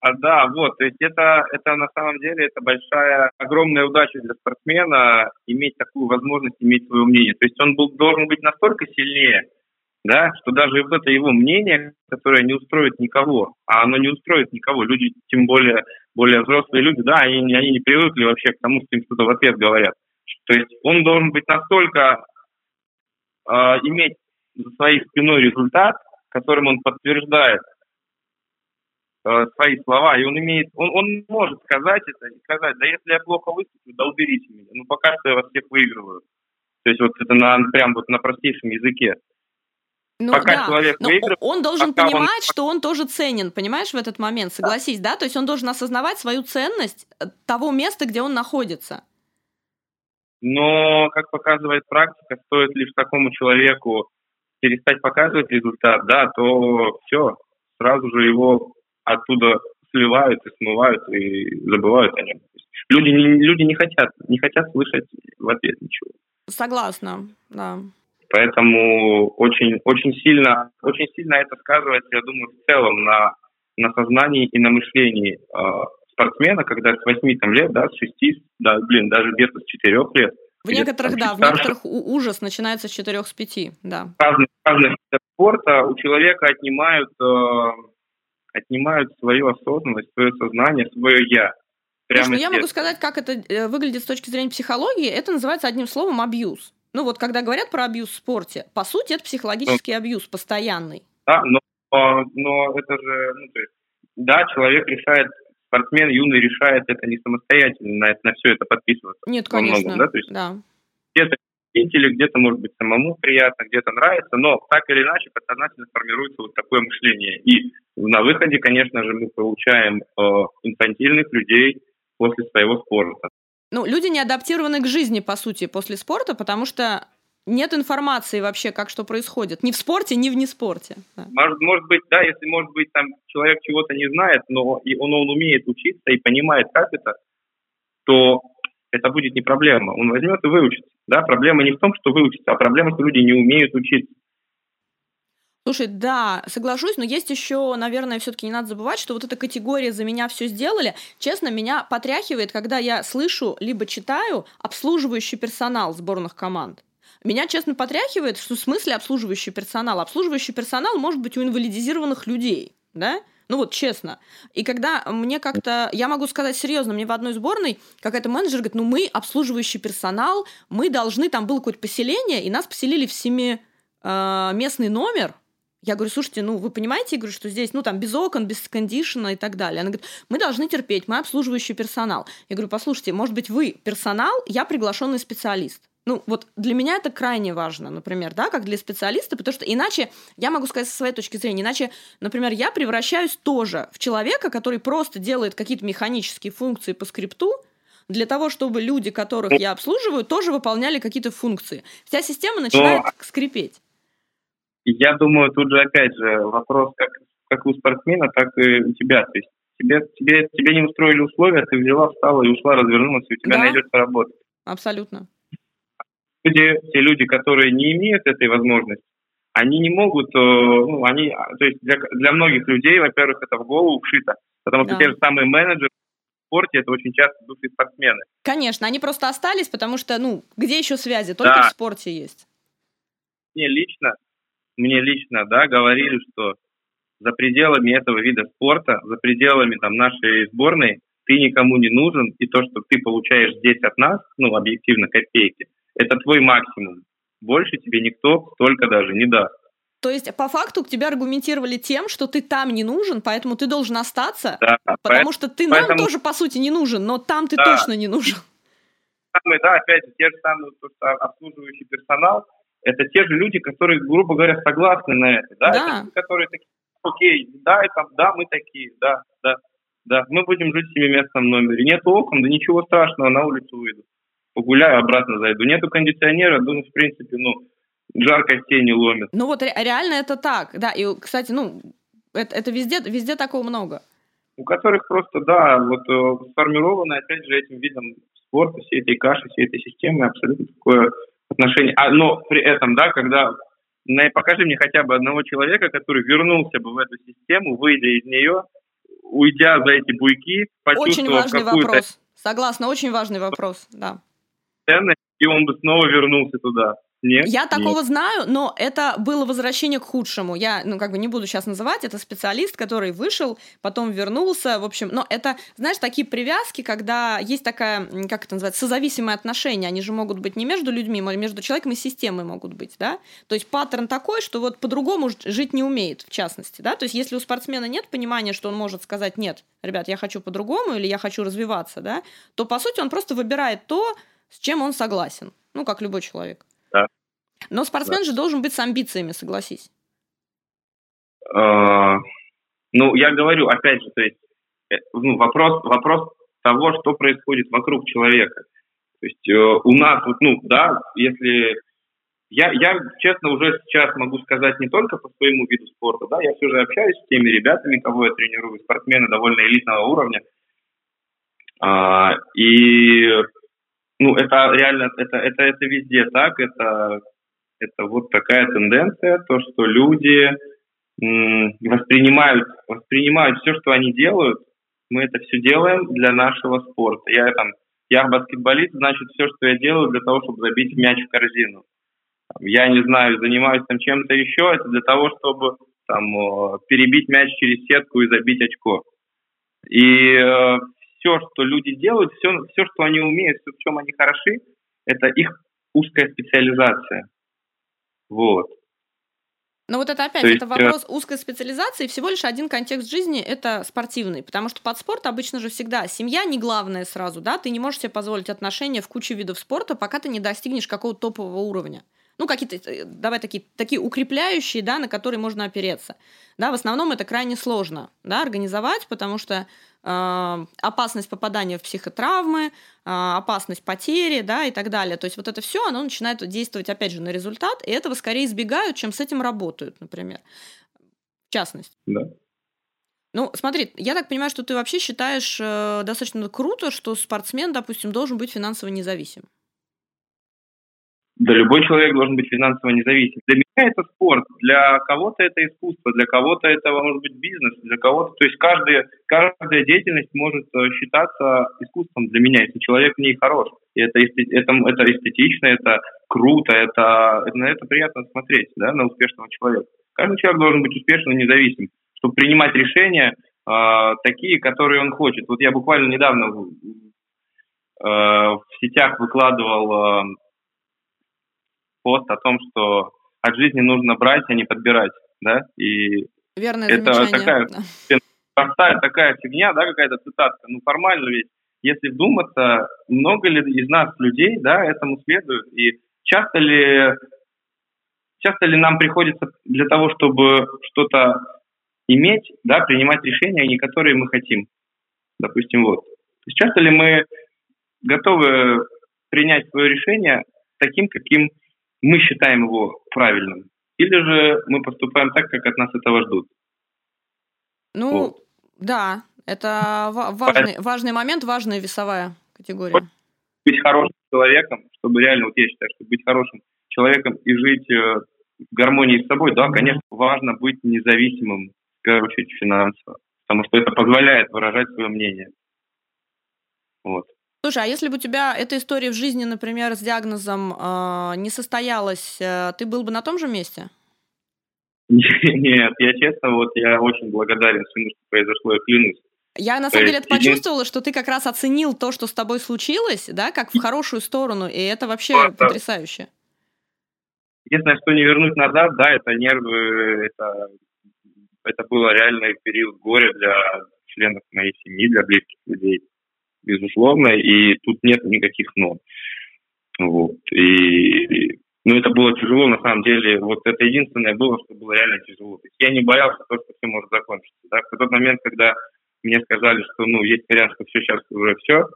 А, да, вот, то есть это, это на самом деле это большая, огромная удача для спортсмена иметь такую возможность, иметь свое мнение. То есть он был, должен быть настолько сильнее, да, что даже вот это его мнение, которое не устроит никого, а оно не устроит никого, люди, тем более более взрослые люди, да, они, они не привыкли вообще к тому, что им что-то в ответ говорят. То есть он должен быть настолько э, иметь за своей спиной результат, которым он подтверждает э, свои слова, и он имеет, он, он может сказать это и сказать, да если я плохо выступлю, да уберите меня, ну пока что я вас всех выигрываю. То есть вот это на, прям вот на простейшем языке. Ну, пока да, человек выигрывает... Он должен понимать, он... что он тоже ценен, понимаешь, в этот момент, согласись, да. да? То есть он должен осознавать свою ценность э, того места, где он находится. Но, как показывает практика, стоит лишь такому человеку перестать показывать результат, да, то все, сразу же его оттуда сливают и смывают и забывают о нем. Люди, люди не хотят, не хотят слышать в ответ ничего. Согласна, да. Поэтому очень, очень сильно, очень сильно это сказывается, я думаю, в целом на, на сознании и на мышлении э, спортсмена, когда с 8 там, лет, да, с 6, да, блин, даже где-то с 4 лет. В некоторых, да, в некоторых ужас начинается с 4 с 5, да. Разных, разных спорта у человека отнимают, э, отнимают свою осознанность, свое сознание, свое «я». Прямо Слушай, ну, я могу сказать, как это э, выглядит с точки зрения психологии. Это называется одним словом абьюз. Ну вот, когда говорят про абьюз в спорте, по сути, это психологический ну, абьюз постоянный. Да, но, но это же, ну, то есть, да, человек решает, спортсмен юный решает это не самостоятельно, на, на все это подписываться. Нет, конечно, многом, да? То есть, да. Где-то или где-то, может быть, самому приятно, где-то нравится, но так или иначе подсознательно формируется вот такое мышление. И на выходе, конечно же, мы получаем э, инфантильных людей после своего спорта. Ну, люди не адаптированы к жизни, по сути, после спорта, потому что нет информации вообще, как что происходит. Ни в спорте, ни в неспорте. Да. Может, может быть, да, если, может быть, там человек чего-то не знает, но и он, он умеет учиться и понимает, как это, то это будет не проблема. Он возьмет и выучится. Да, проблема не в том, что выучится, а проблема, что люди не умеют учиться. Слушай, да, соглашусь, но есть еще, наверное, все-таки не надо забывать, что вот эта категория за меня все сделали, честно, меня потряхивает, когда я слышу либо читаю обслуживающий персонал сборных команд. Меня, честно, потряхивает, что в смысле обслуживающий персонал? Обслуживающий персонал может быть у инвалидизированных людей, да? Ну вот честно. И когда мне как-то, я могу сказать серьезно, мне в одной сборной какая-то менеджер говорит, ну мы обслуживающий персонал, мы должны, там было какое-то поселение, и нас поселили в семиместный э, номер, я говорю, слушайте, ну вы понимаете, я говорю, что здесь, ну там без окон, без кондишена и так далее. Она говорит, мы должны терпеть, мы обслуживающий персонал. Я говорю, послушайте, может быть вы персонал, я приглашенный специалист. Ну, вот для меня это крайне важно, например, да, как для специалиста, потому что иначе, я могу сказать со своей точки зрения, иначе, например, я превращаюсь тоже в человека, который просто делает какие-то механические функции по скрипту, для того, чтобы люди, которых я обслуживаю, тоже выполняли какие-то функции. Вся система начинает Но... скрипеть. Я думаю, тут же опять же вопрос как, как у спортсмена, так и у тебя. То есть тебе, тебе, тебе не устроили условия, ты взяла, встала и ушла, развернулась, и у тебя да. найдется работа. Абсолютно. Люди, те люди, которые не имеют этой возможности, они не могут, э, ну, они, то есть для, для многих людей, во-первых, это в голову вшито, потому что да. те же самые менеджеры в спорте, это очень часто бывшие спортсмены. Конечно, они просто остались, потому что, ну, где еще связи? Только да. в спорте есть. Мне лично мне лично, да, говорили, что за пределами этого вида спорта, за пределами там нашей сборной, ты никому не нужен, и то, что ты получаешь здесь от нас, ну, объективно, копейки, это твой максимум. Больше тебе никто столько даже не даст. То есть, по факту, к тебе аргументировали тем, что ты там не нужен, поэтому ты должен остаться, да, потому поэтому, что ты нам поэтому... тоже, по сути, не нужен, но там ты да. точно не нужен. Да, опять же, те же самые обслуживающий персонал, это те же люди, которые, грубо говоря, согласны на это, да, да. это которые такие, окей, да, это, да, мы такие, да, да, да, мы будем жить в семиместном номере, нет окон, да ничего страшного, на улицу выйду, погуляю, обратно зайду, нету кондиционера, думаю, в принципе, ну, жарко тени ломит. Ну вот реально это так, да, и, кстати, ну, это, это везде, везде такого много. У которых просто, да, вот э, сформировано, опять же, этим видом спорта, всей этой каши, всей этой системы абсолютно такое отношения. А, но при этом, да, когда покажи мне хотя бы одного человека, который вернулся бы в эту систему, выйдя из нее, уйдя за эти буйки, Очень важный вопрос. Согласна, очень важный вопрос, да. Ценность, и он бы снова вернулся туда. Нет, я такого нет. знаю, но это было возвращение к худшему. Я, ну, как бы не буду сейчас называть, это специалист, который вышел, потом вернулся, в общем, но это, знаешь, такие привязки, когда есть такая, как это называется, созависимые отношения, они же могут быть не между людьми, а между человеком и системой могут быть, да? То есть паттерн такой, что вот по-другому жить не умеет, в частности, да? То есть если у спортсмена нет понимания, что он может сказать, нет, ребят, я хочу по-другому или я хочу развиваться, да, то, по сути, он просто выбирает то, с чем он согласен, ну, как любой человек. Да. Но спортсмен да. же должен быть с амбициями, согласись. Э, ну, я говорю, опять же, то есть, э, ну, вопрос, вопрос того, что происходит вокруг человека. То есть э, у нас, вот, ну, да, если... Я, я, честно, уже сейчас могу сказать не только по своему виду спорта, да, я все же общаюсь с теми ребятами, кого я тренирую, спортсмены довольно элитного уровня. А, и, ну, это реально, это, это, это везде так, это, это вот такая тенденция, то, что люди воспринимают, воспринимают все, что они делают, мы это все делаем для нашего спорта. Я там, я баскетболист, значит, все, что я делаю для того, чтобы забить мяч в корзину. Я не знаю, занимаюсь там чем-то еще, это для того, чтобы там перебить мяч через сетку и забить очко. И э, все, что люди делают, все, все, что они умеют, все, в чем они хороши, это их узкая специализация. Вот. Но вот это опять, То это есть, вопрос узкой специализации. Всего лишь один контекст жизни – это спортивный. Потому что под спорт обычно же всегда семья не главное сразу, да? Ты не можешь себе позволить отношения в кучу видов спорта, пока ты не достигнешь какого-то топового уровня ну, какие-то, э, давай такие, такие укрепляющие, да, на которые можно опереться. Да, в основном это крайне сложно, да, организовать, потому что э, опасность попадания в психотравмы, э, опасность потери, да, и так далее. То есть вот это все, оно начинает действовать, опять же, на результат, и этого скорее избегают, чем с этим работают, например. В частности. Да. Ну, смотри, я так понимаю, что ты вообще считаешь э, достаточно круто, что спортсмен, допустим, должен быть финансово независим. Да любой человек должен быть финансово независим. Для меня это спорт, для кого-то это искусство, для кого-то это может быть бизнес, для кого-то... То есть каждая, каждая деятельность может э, считаться искусством для меня, если человек в ней хорош. И это, это, это эстетично, это круто, это, на это приятно смотреть, да, на успешного человека. Каждый человек должен быть успешным и независим, чтобы принимать решения э, такие, которые он хочет. Вот я буквально недавно в, э, в сетях выкладывал... Э, пост о том, что от жизни нужно брать, а не подбирать, да, и Верное это такая да. простая такая фигня, да, какая-то цитатка, ну формально ведь, если вдуматься, много ли из нас людей, да, этому следует, и часто ли часто ли нам приходится для того, чтобы что-то иметь, да, принимать решения, не которые мы хотим. Допустим, вот. То есть часто ли мы готовы принять свое решение таким, каким мы считаем его правильным, или же мы поступаем так, как от нас этого ждут. Ну, вот. да, это важный, важный момент, важная весовая категория. Быть хорошим человеком, чтобы реально, вот я считаю, что быть хорошим человеком и жить э, в гармонии с собой, да, конечно, важно быть независимым, в первую очередь, финансово, потому что это позволяет выражать свое мнение. Вот. Слушай, а если бы у тебя эта история в жизни, например, с диагнозом э, не состоялась, э, ты был бы на том же месте? Нет, я честно, вот я очень благодарен всему, что произошло, я клянусь. Я на самом деле это почувствовала, что ты как раз оценил то, что с тобой случилось, да, как в хорошую сторону, и это вообще потрясающе. Единственное, что не вернуть назад, да, это нервы, это, это было реальный период горя для членов моей семьи, для близких людей безусловно, и тут нет никаких «но». Вот. И, ну, это было тяжело, на самом деле. Вот это единственное было, что было реально тяжело. То есть я не боялся того, что все может закончиться. Да? В тот момент, когда мне сказали, что, ну, есть вариант, что все, сейчас уже все,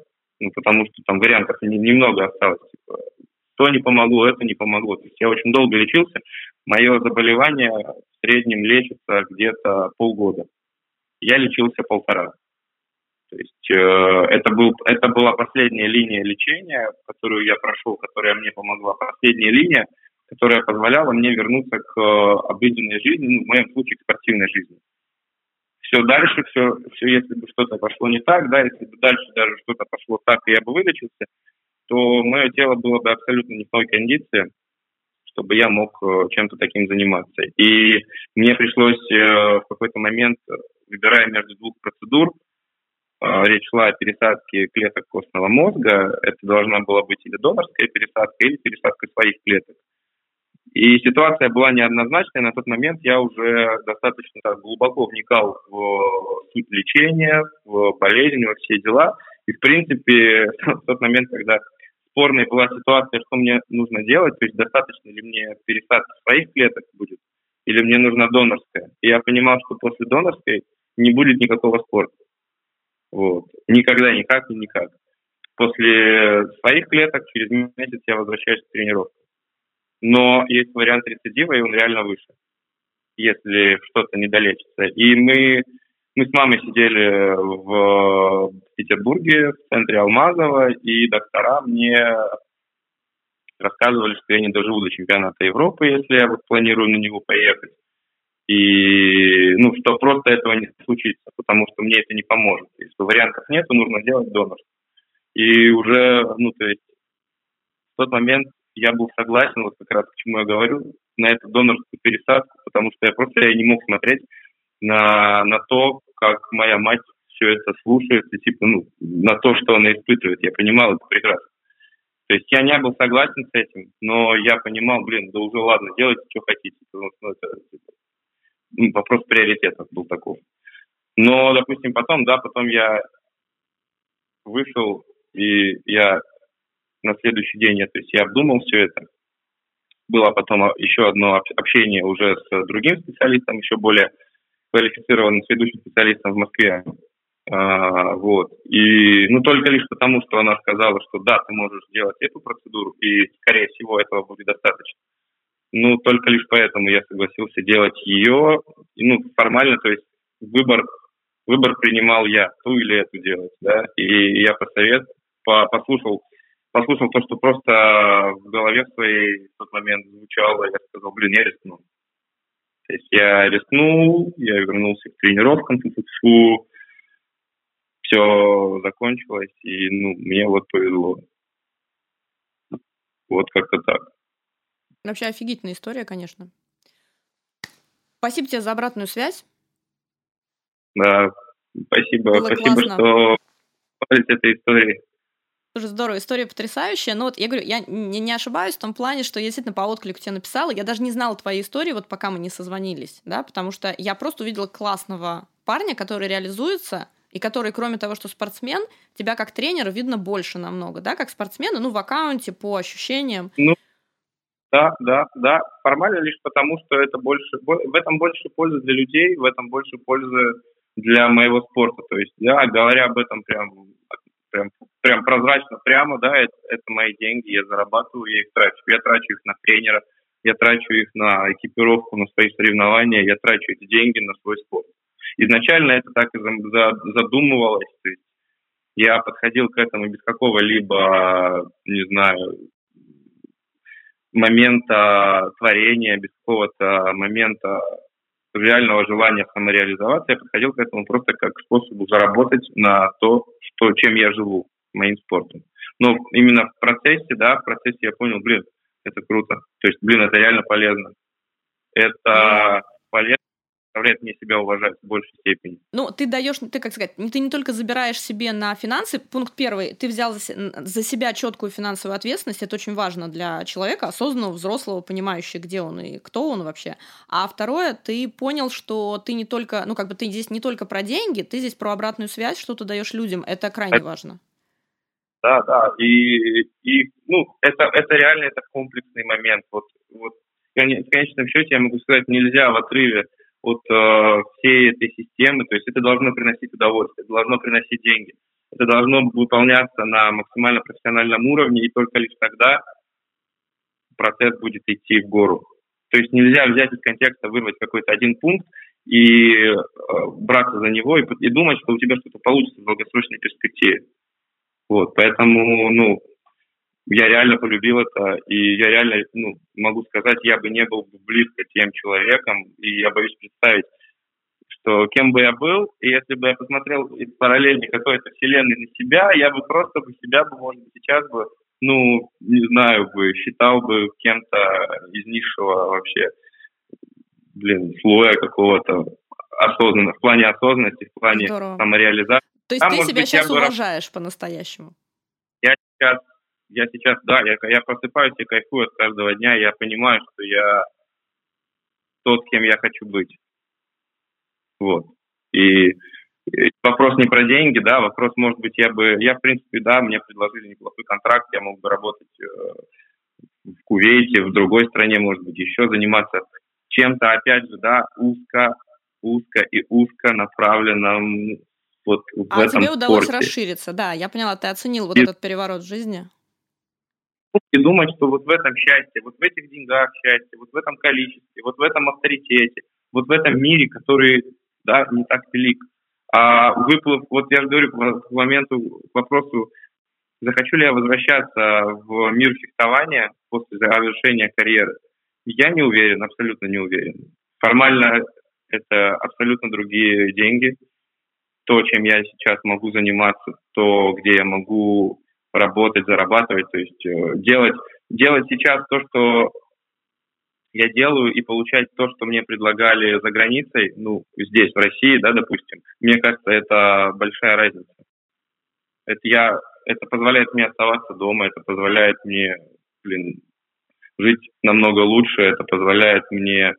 ну, потому что там вариантов не, немного осталось. Типа, то не помогло, это не помогло. То есть я очень долго лечился. Мое заболевание в среднем лечится где-то полгода. Я лечился полтора. То есть э, это, был, это была последняя линия лечения, которую я прошел, которая мне помогла. Последняя линия, которая позволяла мне вернуться к э, обыденной жизни, ну, в моем случае к спортивной жизни. Все дальше, все, все если бы что-то пошло не так, да, если бы дальше даже что-то пошло так, и я бы вылечился, то мое тело было бы абсолютно не в той кондиции, чтобы я мог э, чем-то таким заниматься. И мне пришлось э, в какой-то момент, выбирая между двух процедур, речь шла о пересадке клеток костного мозга. Это должна была быть или донорская пересадка, или пересадка своих клеток. И ситуация была неоднозначная. На тот момент я уже достаточно так, глубоко вникал в суть лечения, в болезнь, во все дела. И, в принципе, в тот момент, когда спорной была ситуация, что мне нужно делать, то есть достаточно ли мне пересадки своих клеток будет, или мне нужна донорская. И я понимал, что после донорской не будет никакого спорта. Вот. Никогда, никак и никак. После своих клеток через месяц я возвращаюсь к тренировке. Но есть вариант рецидива, и он реально выше, если что-то не долечится. И мы, мы с мамой сидели в Петербурге, в центре Алмазова, и доктора мне рассказывали, что я не доживу до чемпионата Европы, если я вот планирую на него поехать. И, ну, что просто этого не случится, потому что мне это не поможет. Если вариантов нет, нужно делать донорство. И уже, ну, то есть в тот момент я был согласен, вот как раз к чему я говорю, на эту донорскую пересадку, потому что я просто я не мог смотреть на, на то, как моя мать все это слушает, и типа, ну, на то, что она испытывает. Я понимал это прекрасно. То есть я не был согласен с этим, но я понимал, блин, да уже ладно, делайте, что хотите. Потому что это типа, ну, вопрос приоритетов был такой. Но, допустим, потом, да, потом я вышел, и я на следующий день, то есть я обдумал все это. Было потом еще одно общение уже с другим специалистом, еще более квалифицированным следующим специалистом в Москве. А, вот. И, ну, только лишь потому, что она сказала, что да, ты можешь сделать эту процедуру, и, скорее всего, этого будет достаточно. Ну, только лишь поэтому я согласился делать ее. Ну, формально, то есть выбор, выбор принимал я, ту или эту делать, да. И я посовет, по, послушал, послушал то, что просто в голове своей в тот момент звучало, я сказал, блин, я рискну. То есть я рискнул, я вернулся к тренировкам, фу все закончилось, и ну, мне вот повезло. Вот как-то так. Вообще офигительная история, конечно. Спасибо тебе за обратную связь. Да, спасибо. Было спасибо, классно. что этой истории. Тоже здорово, история потрясающая. Но вот я говорю, я не, не ошибаюсь в том плане, что я действительно по отклику тебе написала. Я даже не знала твоей истории, вот пока мы не созвонились, да, потому что я просто увидела классного парня, который реализуется, и который, кроме того, что спортсмен, тебя как тренера видно больше намного, да, как спортсмена, ну, в аккаунте, по ощущениям. Ну, да, да, да. Формально лишь потому, что это больше, в этом больше пользы для людей, в этом больше пользы для моего спорта. То есть, да, говоря об этом прям, прям, прям прозрачно, прямо, да, это, это мои деньги, я зарабатываю, я их трачу. Я трачу их на тренера, я трачу их на экипировку, на свои соревнования, я трачу эти деньги на свой спорт. Изначально это так и задумывалось. То есть я подходил к этому без какого-либо, не знаю, момента творения, без какого-то момента реального желания самореализоваться, я подходил к этому просто как к способу заработать на то, что, чем я живу, моим спортом. Но именно в процессе, да, в процессе я понял, блин, это круто. То есть, блин, это реально полезно. Это полезно заставляет мне себя уважать в большей степени. Ну, ты даешь, ты как сказать, ты не только забираешь себе на финансы. Пункт первый, ты взял за себя четкую финансовую ответственность. Это очень важно для человека, осознанного, взрослого, понимающего, где он и кто он вообще. А второе, ты понял, что ты не только, ну, как бы ты здесь не только про деньги, ты здесь про обратную связь, что ты даешь людям. Это крайне это... важно. Да, да, и, и ну, это, это реально это комплексный момент. Вот, вот в конечном счете я могу сказать, нельзя в отрыве от э, всей этой системы. То есть это должно приносить удовольствие, это должно приносить деньги. Это должно выполняться на максимально профессиональном уровне, и только лишь тогда процесс будет идти в гору. То есть нельзя взять из контекста, вырвать какой-то один пункт и э, браться за него и, и думать, что у тебя что-то получится в долгосрочной перспективе. Вот, поэтому, ну, я реально полюбил это, и я реально, ну, могу сказать, я бы не был близко тем человеком, и я боюсь представить, что кем бы я был, и если бы я посмотрел из параллельной какой-то вселенной на себя, я бы просто бы себя бы, может быть, сейчас бы, ну, не знаю бы, считал бы кем-то из низшего вообще, блин, слоя какого-то осознанного, в плане осознанности, в плане Здорово. самореализации. То есть а, ты себя быть, сейчас уважаешь бы... по-настоящему? Я сейчас я сейчас, да, я, я просыпаюсь и кайфую от каждого дня, я понимаю, что я тот, кем я хочу быть. Вот. И, и вопрос не про деньги, да, вопрос, может быть, я бы, я, в принципе, да, мне предложили неплохой контракт, я мог бы работать э, в Кувейте, в другой стране, может быть, еще заниматься чем-то, опять же, да, узко, узко и узко направленном вот в а этом тебе удалось спорте. расшириться, да, я поняла, ты оценил вот И- этот переворот в жизни. И думать, что вот в этом счастье, вот в этих деньгах счастье, вот в этом количестве, вот в этом авторитете, вот в этом мире, который, да, не так велик. А выплыв, вот я же говорю к моменту, к вопросу, захочу ли я возвращаться в мир фехтования после завершения карьеры, я не уверен, абсолютно не уверен. Формально это абсолютно другие деньги. То, чем я сейчас могу заниматься, то, где я могу работать, зарабатывать, то есть э, делать, делать сейчас то, что я делаю, и получать то, что мне предлагали за границей, ну, здесь, в России, да, допустим, мне кажется, это большая разница. Это я, это позволяет мне оставаться дома, это позволяет мне, блин, жить намного лучше, это позволяет мне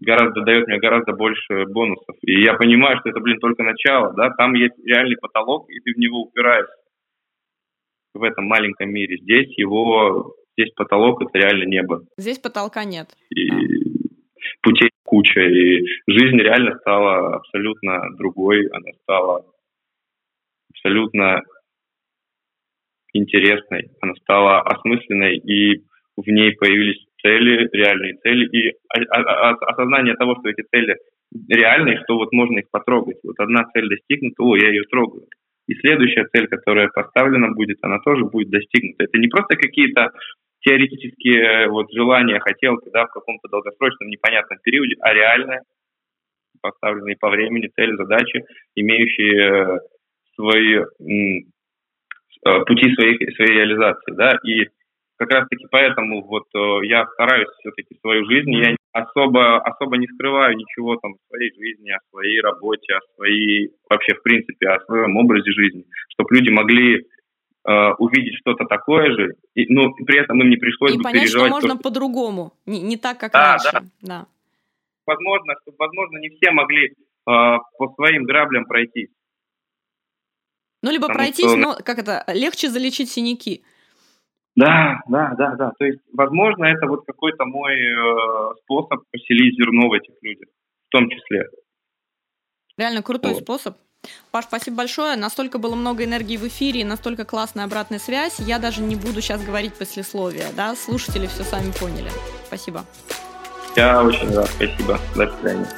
гораздо дает мне гораздо больше бонусов. И я понимаю, что это, блин, только начало, да, там есть реальный потолок, и ты в него упираешься в этом маленьком мире. Здесь его, здесь потолок, это реально небо. Здесь потолка нет. И путей куча, и жизнь реально стала абсолютно другой, она стала абсолютно интересной, она стала осмысленной, и в ней появились цели, реальные цели, и осознание того, что эти цели реальные, что вот можно их потрогать. Вот одна цель достигнута, о, я ее трогаю. И следующая цель, которая поставлена будет, она тоже будет достигнута. Это не просто какие-то теоретические э, вот желания, хотелки, да, в каком-то долгосрочном непонятном периоде, а реальные, поставленные по времени, цели, задачи, имеющие э, свои э, пути своих, своей реализации, да, и как раз-таки поэтому вот э, я стараюсь все-таки свою жизнь, я особо, особо не скрываю ничего там в своей жизни, о своей работе, о своей, вообще в принципе, о своем образе жизни, чтобы люди могли э, увидеть что-то такое же, и, ну, и при этом им не пришлось И бы понять, что переживать можно то, по-другому, не, не так, как Да, раньше. да. Да. возможно, что, возможно, не все могли э, по своим граблям пройти. Ну, либо Потому пройтись, что- но как это, легче залечить синяки. Да, да, да, да. То есть, возможно, это вот какой-то мой э, способ поселить зерно в этих людях, в том числе. Реально крутой Вот. способ. Паш, спасибо большое. Настолько было много энергии в эфире настолько классная обратная связь. Я даже не буду сейчас говорить послесловия, да? Слушатели все сами поняли. Спасибо. Я очень рад. Спасибо. До свидания.